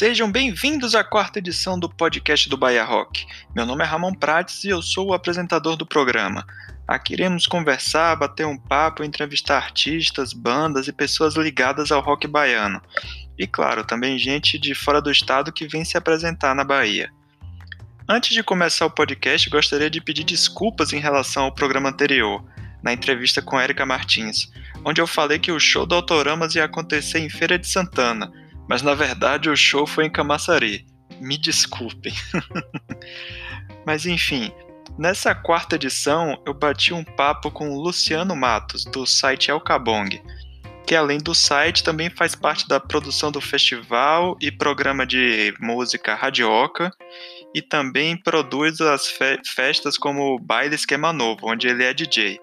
Sejam bem-vindos à quarta edição do podcast do Bahia Rock. Meu nome é Ramon Prates e eu sou o apresentador do programa. Aqui iremos conversar, bater um papo, entrevistar artistas, bandas e pessoas ligadas ao rock baiano. E claro, também gente de fora do estado que vem se apresentar na Bahia. Antes de começar o podcast, gostaria de pedir desculpas em relação ao programa anterior, na entrevista com Érica Martins, onde eu falei que o show do Autoramas ia acontecer em Feira de Santana, mas na verdade o show foi em Camaçari. Me desculpem. mas enfim, nessa quarta edição eu bati um papo com o Luciano Matos, do site El Cabong, que além do site também faz parte da produção do festival e programa de música Radioca e também produz as fe festas como o Baile Esquema Novo, onde ele é DJ.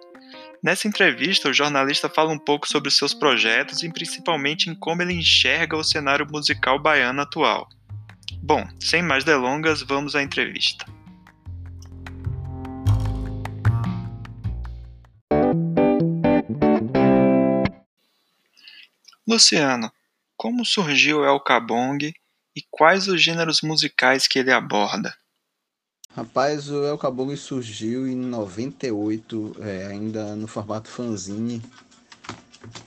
Nessa entrevista, o jornalista fala um pouco sobre seus projetos e principalmente em como ele enxerga o cenário musical baiano atual. Bom, sem mais delongas, vamos à entrevista. Luciano, como surgiu El Cabong e quais os gêneros musicais que ele aborda? Rapaz, o El Cabong surgiu em 98, é, ainda no formato fanzine,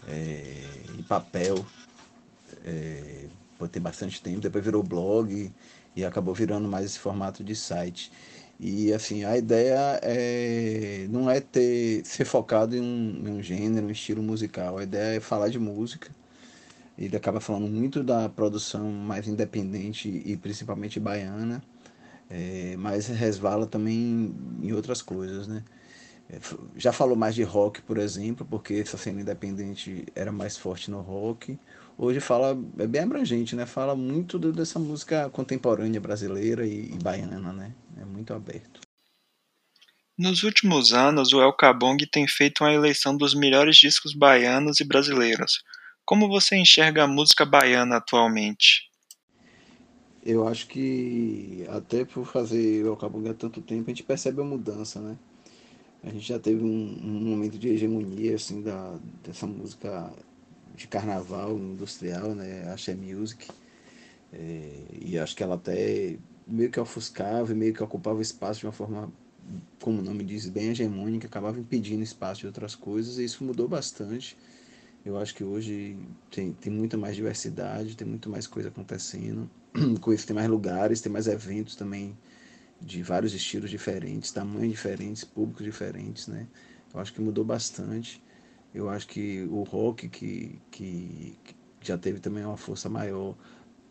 é, em papel, é, por ter bastante tempo. Depois virou blog e acabou virando mais esse formato de site. E assim, a ideia é, não é ter, ser focado em um, em um gênero, um estilo musical. A ideia é falar de música ele acaba falando muito da produção mais independente e principalmente baiana, é, mas resvala também em outras coisas, né? É, já falou mais de rock, por exemplo, porque essa cena independente era mais forte no rock. Hoje fala, é bem abrangente, né? Fala muito dessa música contemporânea brasileira e, e baiana, né? É muito aberto. Nos últimos anos, o El Cabong tem feito uma eleição dos melhores discos baianos e brasileiros. Como você enxerga a música baiana atualmente? Eu acho que até por fazer o Cabunga há tanto tempo, a gente percebe a mudança, né? A gente já teve um, um momento de hegemonia, assim, da, dessa música de carnaval industrial, né? Axé Music. É, e acho que ela até meio que ofuscava e meio que ocupava espaço de uma forma, como o nome diz, bem hegemônica, acabava impedindo espaço de outras coisas, e isso mudou bastante. Eu acho que hoje tem, tem muita mais diversidade, tem muito mais coisa acontecendo. Com isso tem mais lugares, tem mais eventos também de vários estilos diferentes, tamanhos diferentes, públicos diferentes, né? Eu acho que mudou bastante. Eu acho que o rock, que, que, que já teve também uma força maior,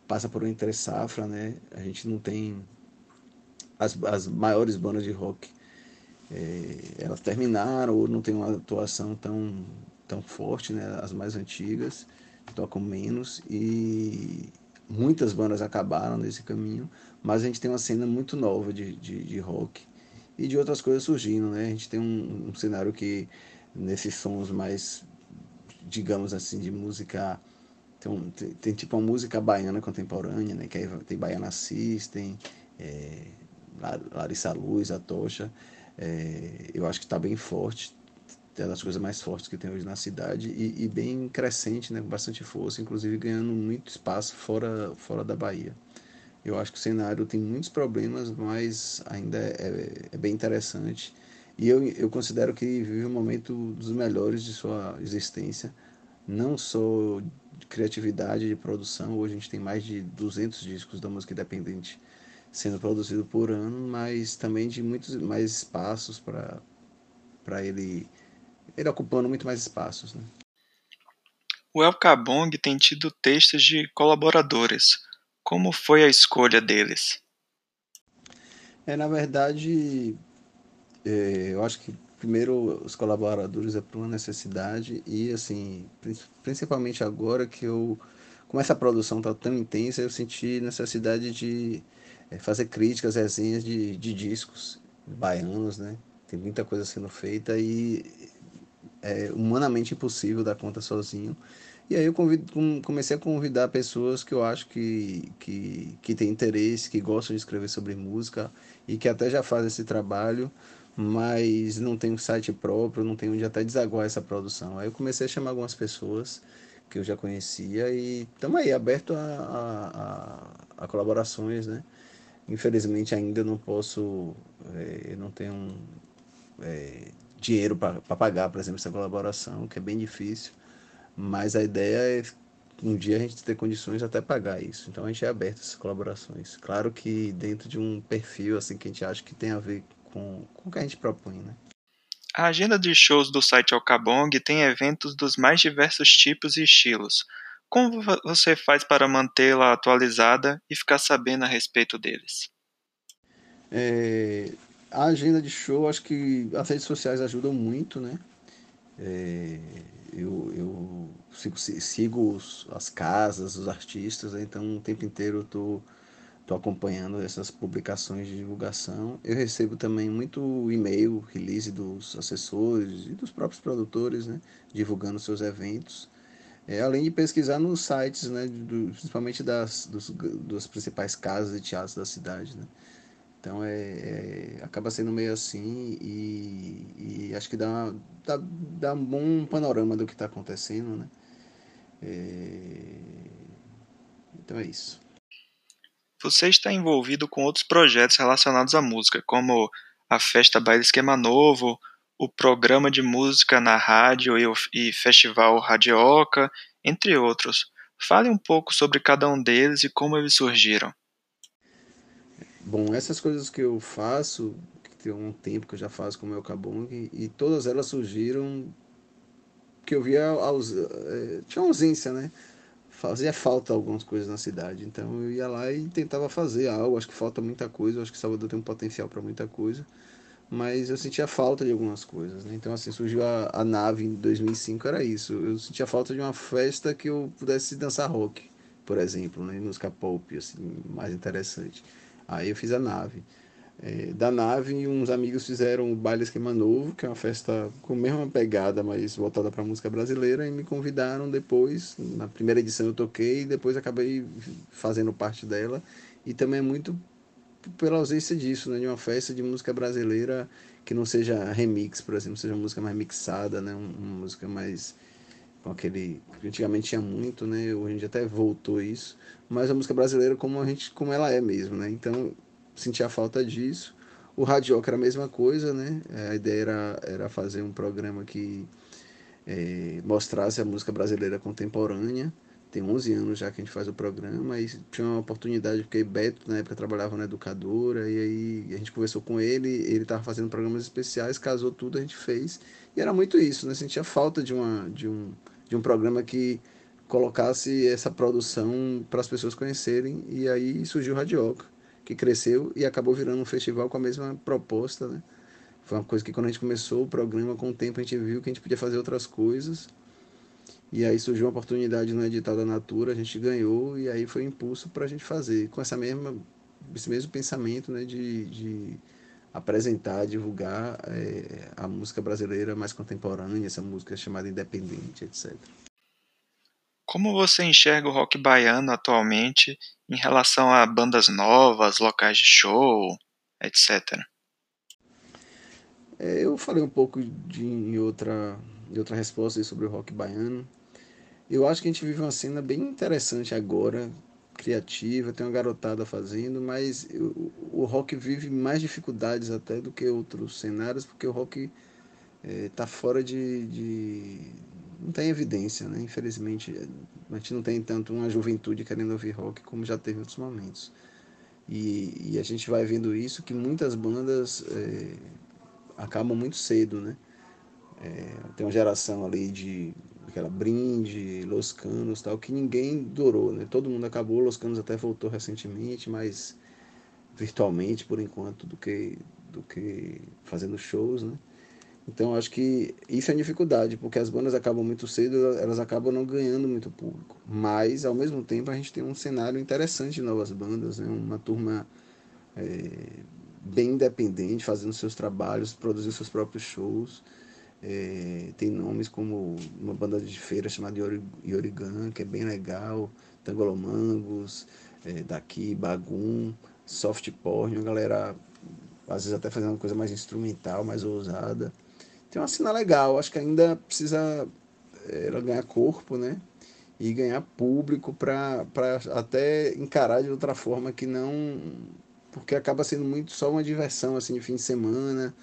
passa por uma entre safra, né? A gente não tem as, as maiores bandas de rock, é, elas terminaram ou não tem uma atuação tão tão forte, né? As mais antigas tocam menos e muitas bandas acabaram nesse caminho, mas a gente tem uma cena muito nova de, de, de rock e de outras coisas surgindo, né? A gente tem um, um cenário que nesses sons mais, digamos assim, de música tem, tem, tipo uma música baiana contemporânea, né? Que aí tem Baiana System, é, Larissa Luz, a Tocha. É, eu acho que está bem forte é das coisas mais fortes que tem hoje na cidade e, e, bem crescente, né, com bastante força, inclusive ganhando muito espaço fora, fora da Bahia. Eu acho que o cenário tem muitos problemas, mas ainda é, é, é bem interessante. E eu, eu considero que vive um momento dos melhores de sua existência, não só de criatividade, de produção. Hoje a gente tem mais de 200 discos da música independente sendo produzido por ano, mas também de muitos mais espaços para ele ele ocupando muito mais espaços. Né? O El Cabong tem tido textos de colaboradores. Como foi a escolha deles? É, na verdade, é, eu acho que primeiro os colaboradores é por uma necessidade e assim, principalmente agora que eu como essa produção está tão intensa, eu senti necessidade de é, fazer críticas, resenhas de, de discos baianos, né? Tem muita coisa sendo feita e é humanamente impossível dar conta sozinho. E aí eu convido, comecei a convidar pessoas que eu acho que, que, que têm interesse, que gostam de escrever sobre música e que até já fazem esse trabalho, mas não tem um site próprio, não tem onde até desaguar essa produção. Aí eu comecei a chamar algumas pessoas que eu já conhecia e estamos aí, aberto a, a, a colaborações, né? Infelizmente ainda não posso, é, não tenho é, dinheiro para pagar, por exemplo, essa colaboração, que é bem difícil. Mas a ideia é um dia a gente ter condições até pagar isso. Então a gente é aberto a essas colaborações. Claro que dentro de um perfil assim que a gente acha que tem a ver com, com o que a gente propõe, né? A agenda de shows do site Alcabong tem eventos dos mais diversos tipos e estilos. Como você faz para mantê-la atualizada e ficar sabendo a respeito deles? É, a agenda de show, acho que as redes sociais ajudam muito, né? É, eu, eu sigo, sigo as casas, os artistas, né? então o tempo inteiro eu tô, tô acompanhando essas publicações de divulgação. Eu recebo também muito e-mail, release dos assessores e dos próprios produtores, né? Divulgando seus eventos. É, além de pesquisar nos sites, né, do, principalmente das, dos, das principais casas de teatro da cidade. Né? Então é, é, acaba sendo meio assim e, e acho que dá, dá, dá, um bom panorama do que está acontecendo. Né? É, então é isso. Você está envolvido com outros projetos relacionados à música, como a Festa Baile Esquema Novo, o programa de música na rádio e, o, e festival Radioca, entre outros. Fale um pouco sobre cada um deles e como eles surgiram. Bom, essas coisas que eu faço, que tem um tempo que eu já faço com o meu Kabong, e todas elas surgiram que eu via. Eh, tinha ausência, né? Fazia falta algumas coisas na cidade, então eu ia lá e tentava fazer algo. Acho que falta muita coisa, acho que Salvador tem um potencial para muita coisa mas eu sentia falta de algumas coisas. Né? Então, assim, surgiu a, a nave em 2005, era isso. Eu sentia falta de uma festa que eu pudesse dançar rock, por exemplo, né? música pop, assim, mais interessante. Aí eu fiz a nave. É, da nave, uns amigos fizeram o Baile Esquema Novo, que é uma festa com a mesma pegada, mas voltada para música brasileira, e me convidaram depois. Na primeira edição eu toquei, e depois acabei fazendo parte dela. E também é muito pela ausência disso, né, de uma festa de música brasileira que não seja remix, por exemplo, seja música mais mixada, né, uma música mais com aquele antigamente tinha muito, né, hoje em dia até voltou isso, mas a música brasileira como a gente como ela é mesmo, né? Então, sentia a falta disso. O Radioca era a mesma coisa, né? A ideia era, era fazer um programa que é, mostrasse a música brasileira contemporânea tem 11 anos já que a gente faz o programa e tinha uma oportunidade, porque Beto na época trabalhava na educadora e aí a gente conversou com ele, ele estava fazendo programas especiais, casou tudo, a gente fez. E era muito isso, né? Sentia falta de, uma, de, um, de um programa que colocasse essa produção para as pessoas conhecerem e aí surgiu o Radioca, que cresceu e acabou virando um festival com a mesma proposta, né? Foi uma coisa que quando a gente começou o programa, com o tempo a gente viu que a gente podia fazer outras coisas e aí surgiu uma oportunidade no edital da Natura, a gente ganhou e aí foi impulso para a gente fazer, com essa mesma, esse mesmo pensamento né, de, de apresentar, divulgar é, a música brasileira mais contemporânea, essa música chamada independente, etc. Como você enxerga o rock baiano atualmente em relação a bandas novas, locais de show, etc? É, eu falei um pouco de, em, outra, em outra resposta sobre o rock baiano. Eu acho que a gente vive uma cena bem interessante agora, criativa, tem uma garotada fazendo, mas o, o rock vive mais dificuldades até do que outros cenários, porque o rock está é, fora de, de, não tem evidência, né? Infelizmente, a gente não tem tanto uma juventude querendo ouvir rock como já teve em outros momentos. E, e a gente vai vendo isso que muitas bandas é, acabam muito cedo, né? É, tem uma geração ali de aquela Brinde, Los Canos tal, que ninguém durou, né? Todo mundo acabou, Los Canos até voltou recentemente, mas virtualmente por enquanto do que do que fazendo shows, né? Então acho que isso é dificuldade, porque as bandas acabam muito cedo, elas acabam não ganhando muito público. Mas ao mesmo tempo a gente tem um cenário interessante de novas bandas, né? Uma turma é, bem independente, fazendo seus trabalhos, produzindo seus próprios shows. É, tem nomes como uma banda de feira chamada Yorigan, que é bem legal, Tangolomangos, é, daqui, Bagum, Soft Porn, uma galera às vezes até fazendo uma coisa mais instrumental, mais ousada. Tem uma cena legal, acho que ainda precisa é, ela ganhar corpo, né? e ganhar público para até encarar de outra forma que não. Porque acaba sendo muito só uma diversão assim de fim de semana,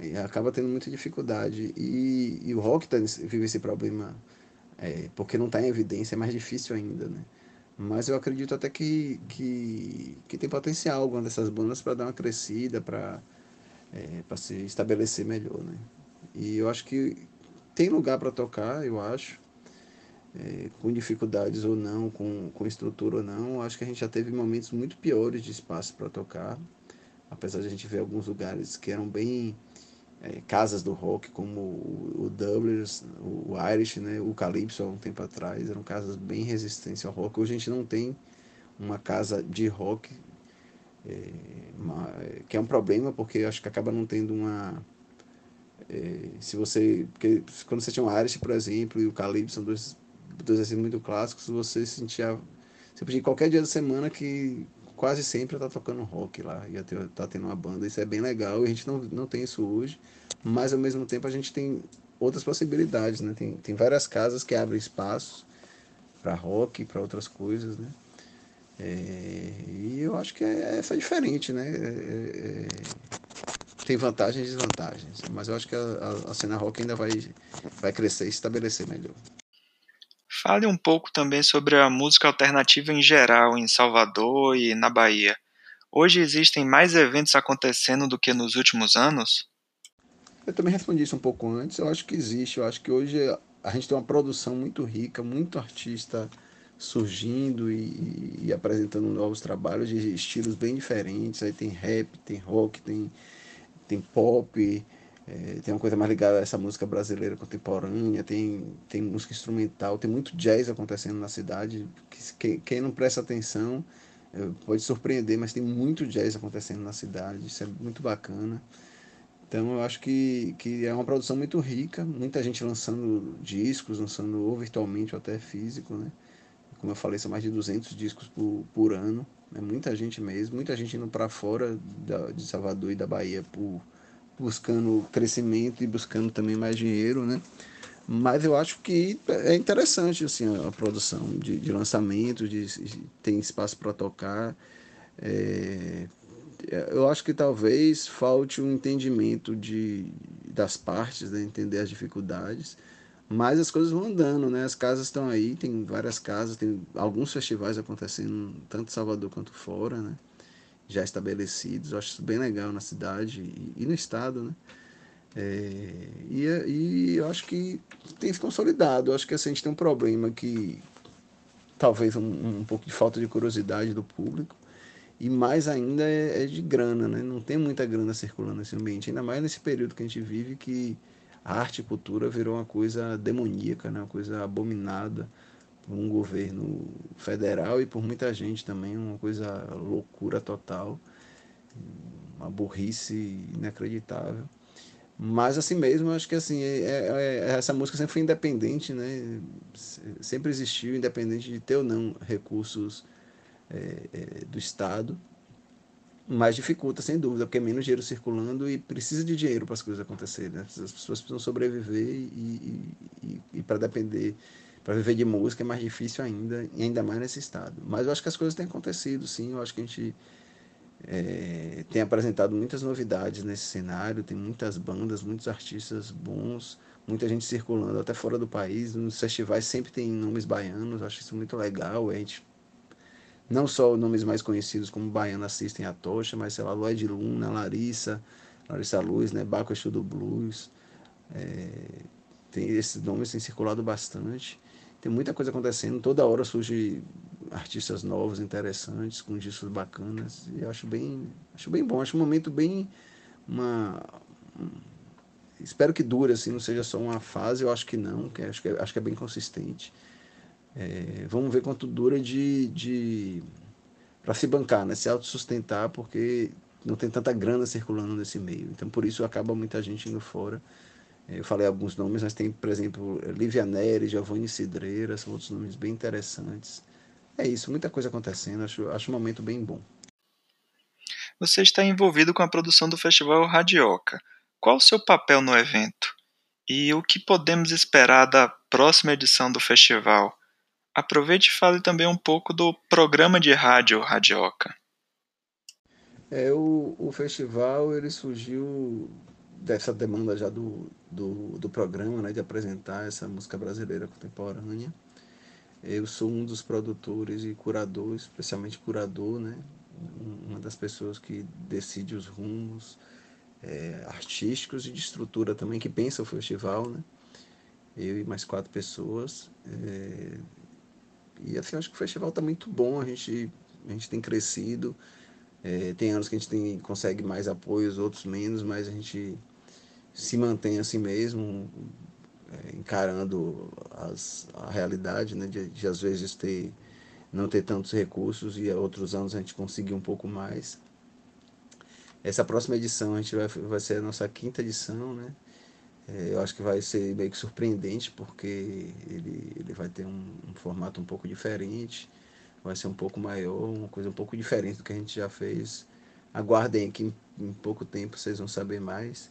e acaba tendo muita dificuldade. E, e o rock tá, vive esse problema é, porque não está em evidência, é mais difícil ainda, né? Mas eu acredito até que, que, que tem potencial alguma dessas bandas para dar uma crescida, para é, se estabelecer melhor, né? E eu acho que tem lugar para tocar, eu acho é, com dificuldades ou não, com, com estrutura ou não, acho que a gente já teve momentos muito piores de espaço para tocar, apesar de a gente ver alguns lugares que eram bem é, casas do rock, como o, o Dubliners, o Irish, né, o Calypso há um tempo atrás, eram casas bem resistentes ao rock. Hoje a gente não tem uma casa de rock, é, uma, que é um problema, porque acho que acaba não tendo uma... É, se você... Porque quando você tinha o Irish, por exemplo, e o Calypso, são dois dois assim muito clássicos, você sentia. Você podia ir qualquer dia da semana que quase sempre tá tocando rock lá, ia ter, tá tendo uma banda, isso é bem legal, e a gente não, não tem isso hoje, mas ao mesmo tempo a gente tem outras possibilidades, né? Tem, tem várias casas que abrem espaços para rock, para outras coisas, né? É, e eu acho que é, é diferente, né? É, é, é, tem vantagens e desvantagens, mas eu acho que a, a, a cena rock ainda vai, vai crescer e estabelecer melhor. Fale um pouco também sobre a música alternativa em geral em Salvador e na Bahia. Hoje existem mais eventos acontecendo do que nos últimos anos? Eu também respondi isso um pouco antes. Eu acho que existe. Eu acho que hoje a gente tem uma produção muito rica, muito artista surgindo e, e apresentando novos trabalhos de estilos bem diferentes. Aí tem rap, tem rock, tem, tem pop, é, tem uma coisa mais ligada a essa música brasileira contemporânea, tem, tem música instrumental, tem muito jazz acontecendo na cidade. Que, quem não presta atenção é, pode surpreender, mas tem muito jazz acontecendo na cidade, isso é muito bacana. Então eu acho que, que é uma produção muito rica, muita gente lançando discos, lançando ou virtualmente ou até físico, né? Como eu falei, são mais de 200 discos por, por ano, né? muita gente mesmo, muita gente indo para fora da, de Salvador e da Bahia por buscando crescimento e buscando também mais dinheiro, né? Mas eu acho que é interessante assim, a produção de, de lançamento, de, de tem espaço para tocar. É, eu acho que talvez falte um entendimento de, das partes, né? entender as dificuldades, mas as coisas vão andando, né? As casas estão aí, tem várias casas, tem alguns festivais acontecendo, tanto em Salvador quanto fora, né? Já estabelecidos. Eu acho isso bem legal na cidade e, e no estado, né? É, e, e eu acho que tem se consolidado. Eu acho que assim, a gente tem um problema que talvez um, um pouco de falta de curiosidade do público e mais ainda é, é, de grana, né? Não tem muita grana circulando nesse ambiente, ainda mais nesse período que a gente vive que a arte e cultura virou uma coisa demoníaca, né? Uma coisa abominada por um governo federal e por muita gente também, uma coisa loucura total, uma burrice inacreditável. Mas assim mesmo, acho que assim, é, é, é, essa música sempre foi independente, né? Sempre existiu, independente de ter ou não recursos é, é do Estado. Mas dificulta, sem dúvida, porque é menos dinheiro circulando e precisa de dinheiro para as coisas acontecerem. Né? As pessoas precisam sobreviver e, e, e, e para depender para viver de música é mais difícil ainda, e ainda mais nesse estado. Mas eu acho que as coisas têm acontecido, sim. Eu acho que a gente é, tem apresentado muitas novidades nesse cenário, tem muitas bandas, muitos artistas bons, muita gente circulando até fora do país. Nos festivais sempre tem nomes baianos, acho isso muito legal. A gente, não só nomes mais conhecidos como Baiano assistem a Tocha, mas sei lá, Lloyd Luna, Larissa, Larissa Luz, né, Baco Estudo Blues. É, tem esses nomes têm circulado bastante. Tem muita coisa acontecendo, toda hora surge artistas novos, interessantes, com discos bacanas, e acho bem, acho bem bom, acho um momento bem uma espero que dure assim, não seja só uma fase, eu acho que não, que acho que é, acho que é bem consistente. É, vamos ver quanto dura de, de para se bancar, né, se autossustentar, porque não tem tanta grana circulando nesse meio. Então por isso acaba muita gente indo fora. Eu falei alguns nomes, mas tem, por exemplo, Lívia Neri, Giovanni Cidreira, são outros nomes bem interessantes. É isso, muita coisa acontecendo, acho, acho um momento bem bom. Você está envolvido com a produção do Festival Radioca. Qual o seu papel no evento? E o que podemos esperar da próxima edição do festival? Aproveite e fale também um pouco do programa de rádio Radioca. É, o, o festival ele surgiu dessa demanda já do, do, do programa, né, de apresentar essa música brasileira contemporânea. Eu sou um dos produtores e curadores, especialmente curador, né, uma das pessoas que decide os rumos é, artísticos e de estrutura também, que pensa o festival, né? Eu e mais quatro pessoas. É, e assim, acho que o festival está muito bom, a gente, a gente tem crescido. É, tem anos que a gente tem, consegue mais apoios, outros menos, mas a gente se mantém assim mesmo, é, encarando as, a realidade, né, de, de, às vezes ter não ter tantos recursos e outros anos a gente conseguir um pouco mais. Essa próxima edição a gente vai, vai ser a nossa quinta edição, né? É, eu acho que vai ser meio que surpreendente porque ele, ele vai ter um, um, formato um pouco diferente, vai ser um pouco maior, uma coisa um pouco diferente do que a gente já fez. Aguardem que em, em pouco tempo vocês vão saber mais.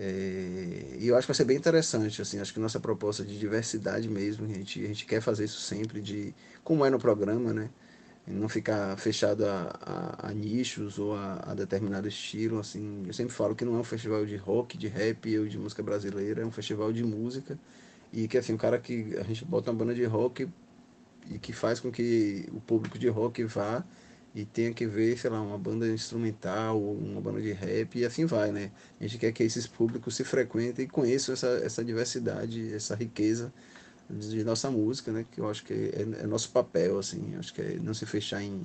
É, e eu acho que vai ser bem interessante, assim, acho que nossa proposta de diversidade mesmo, a gente, a gente quer fazer isso sempre, de como é no programa, né? Não ficar fechado a, a, a nichos ou a, a, determinado estilo, assim. Eu sempre falo que não é um festival de rock, de rap ou de música brasileira, é um festival de música e que, assim, o cara que a gente bota uma banda de rock e que faz com que o público de rock vá e tenha que ver, sei lá, uma banda instrumental uma banda de rap e assim vai, né? A gente quer que esses públicos se frequentem e conheçam essa, essa diversidade, essa riqueza de nossa música, né? Que eu acho que é, é nosso papel, assim. Acho que é não se fechar em,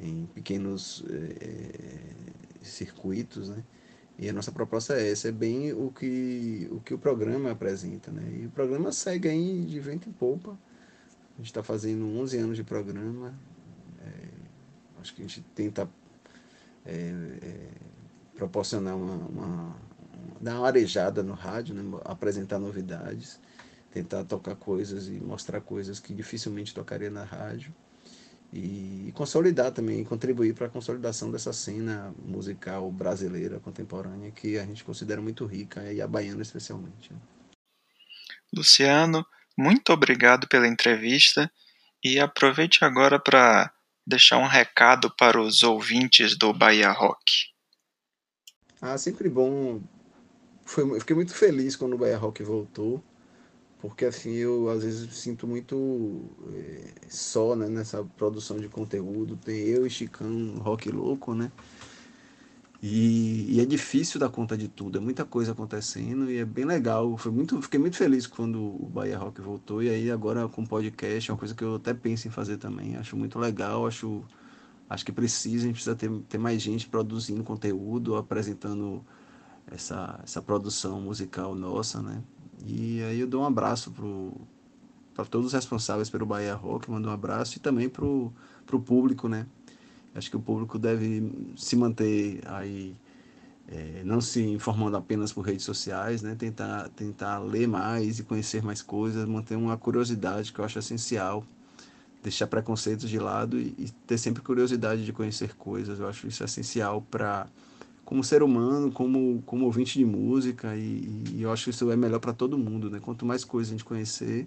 em pequenos é, circuitos, né? E a nossa proposta é essa, é bem o que o, que o programa apresenta, né? E o programa segue aí de vento em polpa. A gente está fazendo 11 anos de programa. Acho que a gente tenta é, é, proporcionar uma, uma, dar uma arejada no rádio, né? apresentar novidades tentar tocar coisas e mostrar coisas que dificilmente tocaria na rádio e consolidar também, contribuir para a consolidação dessa cena musical brasileira contemporânea que a gente considera muito rica e a baiana especialmente. Né? Luciano, muito obrigado pela entrevista e aproveite agora para deixar um recado para os ouvintes do Bahia Rock. Ah, sempre bom. Foi, fiquei muito feliz quando o Bahia Rock voltou porque assim eu às vezes me sinto muito é, só né, nessa produção de conteúdo. Tem eu e Chicão, rock louco, né? E, e, é difícil dar conta de tudo, é muita coisa acontecendo e é bem legal. Foi muito, fiquei muito feliz quando o Bahia Rock voltou e aí agora com podcast é uma coisa que eu até penso em fazer também. Acho muito legal, acho, acho que precisa, a gente precisa ter, ter mais gente produzindo conteúdo, apresentando essa, essa produção musical nossa, né? E aí eu dou um abraço para todos os responsáveis pelo Bahia Rock, mando um abraço e também para o público, né? Acho que o público deve se manter aí, é, não se informando apenas por redes sociais, né? Tentar, tentar ler mais e conhecer mais coisas, manter uma curiosidade que eu acho essencial, deixar preconceitos de lado e, e ter sempre curiosidade de conhecer coisas. Eu acho isso essencial para como ser humano, como, como ouvinte de música, e, e eu acho que isso é melhor para todo mundo, né? Quanto mais coisa a gente conhecer,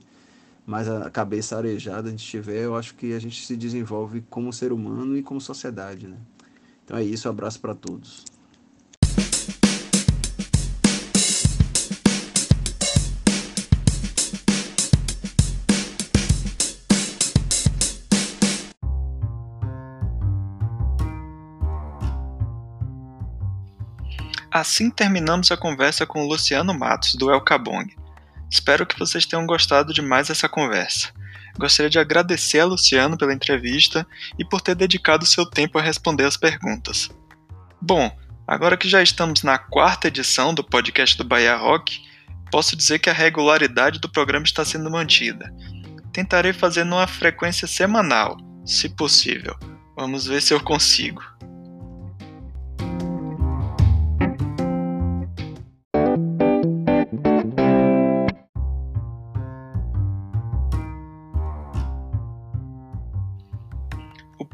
mais a cabeça arejada a gente tiver, eu acho que a gente se desenvolve como ser humano e como sociedade, né? Então é isso, um abraço para todos. Assim terminamos a conversa com o Luciano Matos, do El Cabong. Espero que vocês tenham gostado de mais essa conversa. Gostaria de agradecer a Luciano pela entrevista e por ter dedicado seu tempo a responder as perguntas. Bom, agora que já estamos na quarta edição do podcast do Bahia Rock, posso dizer que a regularidade do programa está sendo mantida. Tentarei fazer numa frequência semanal, se possível. Vamos ver se eu consigo.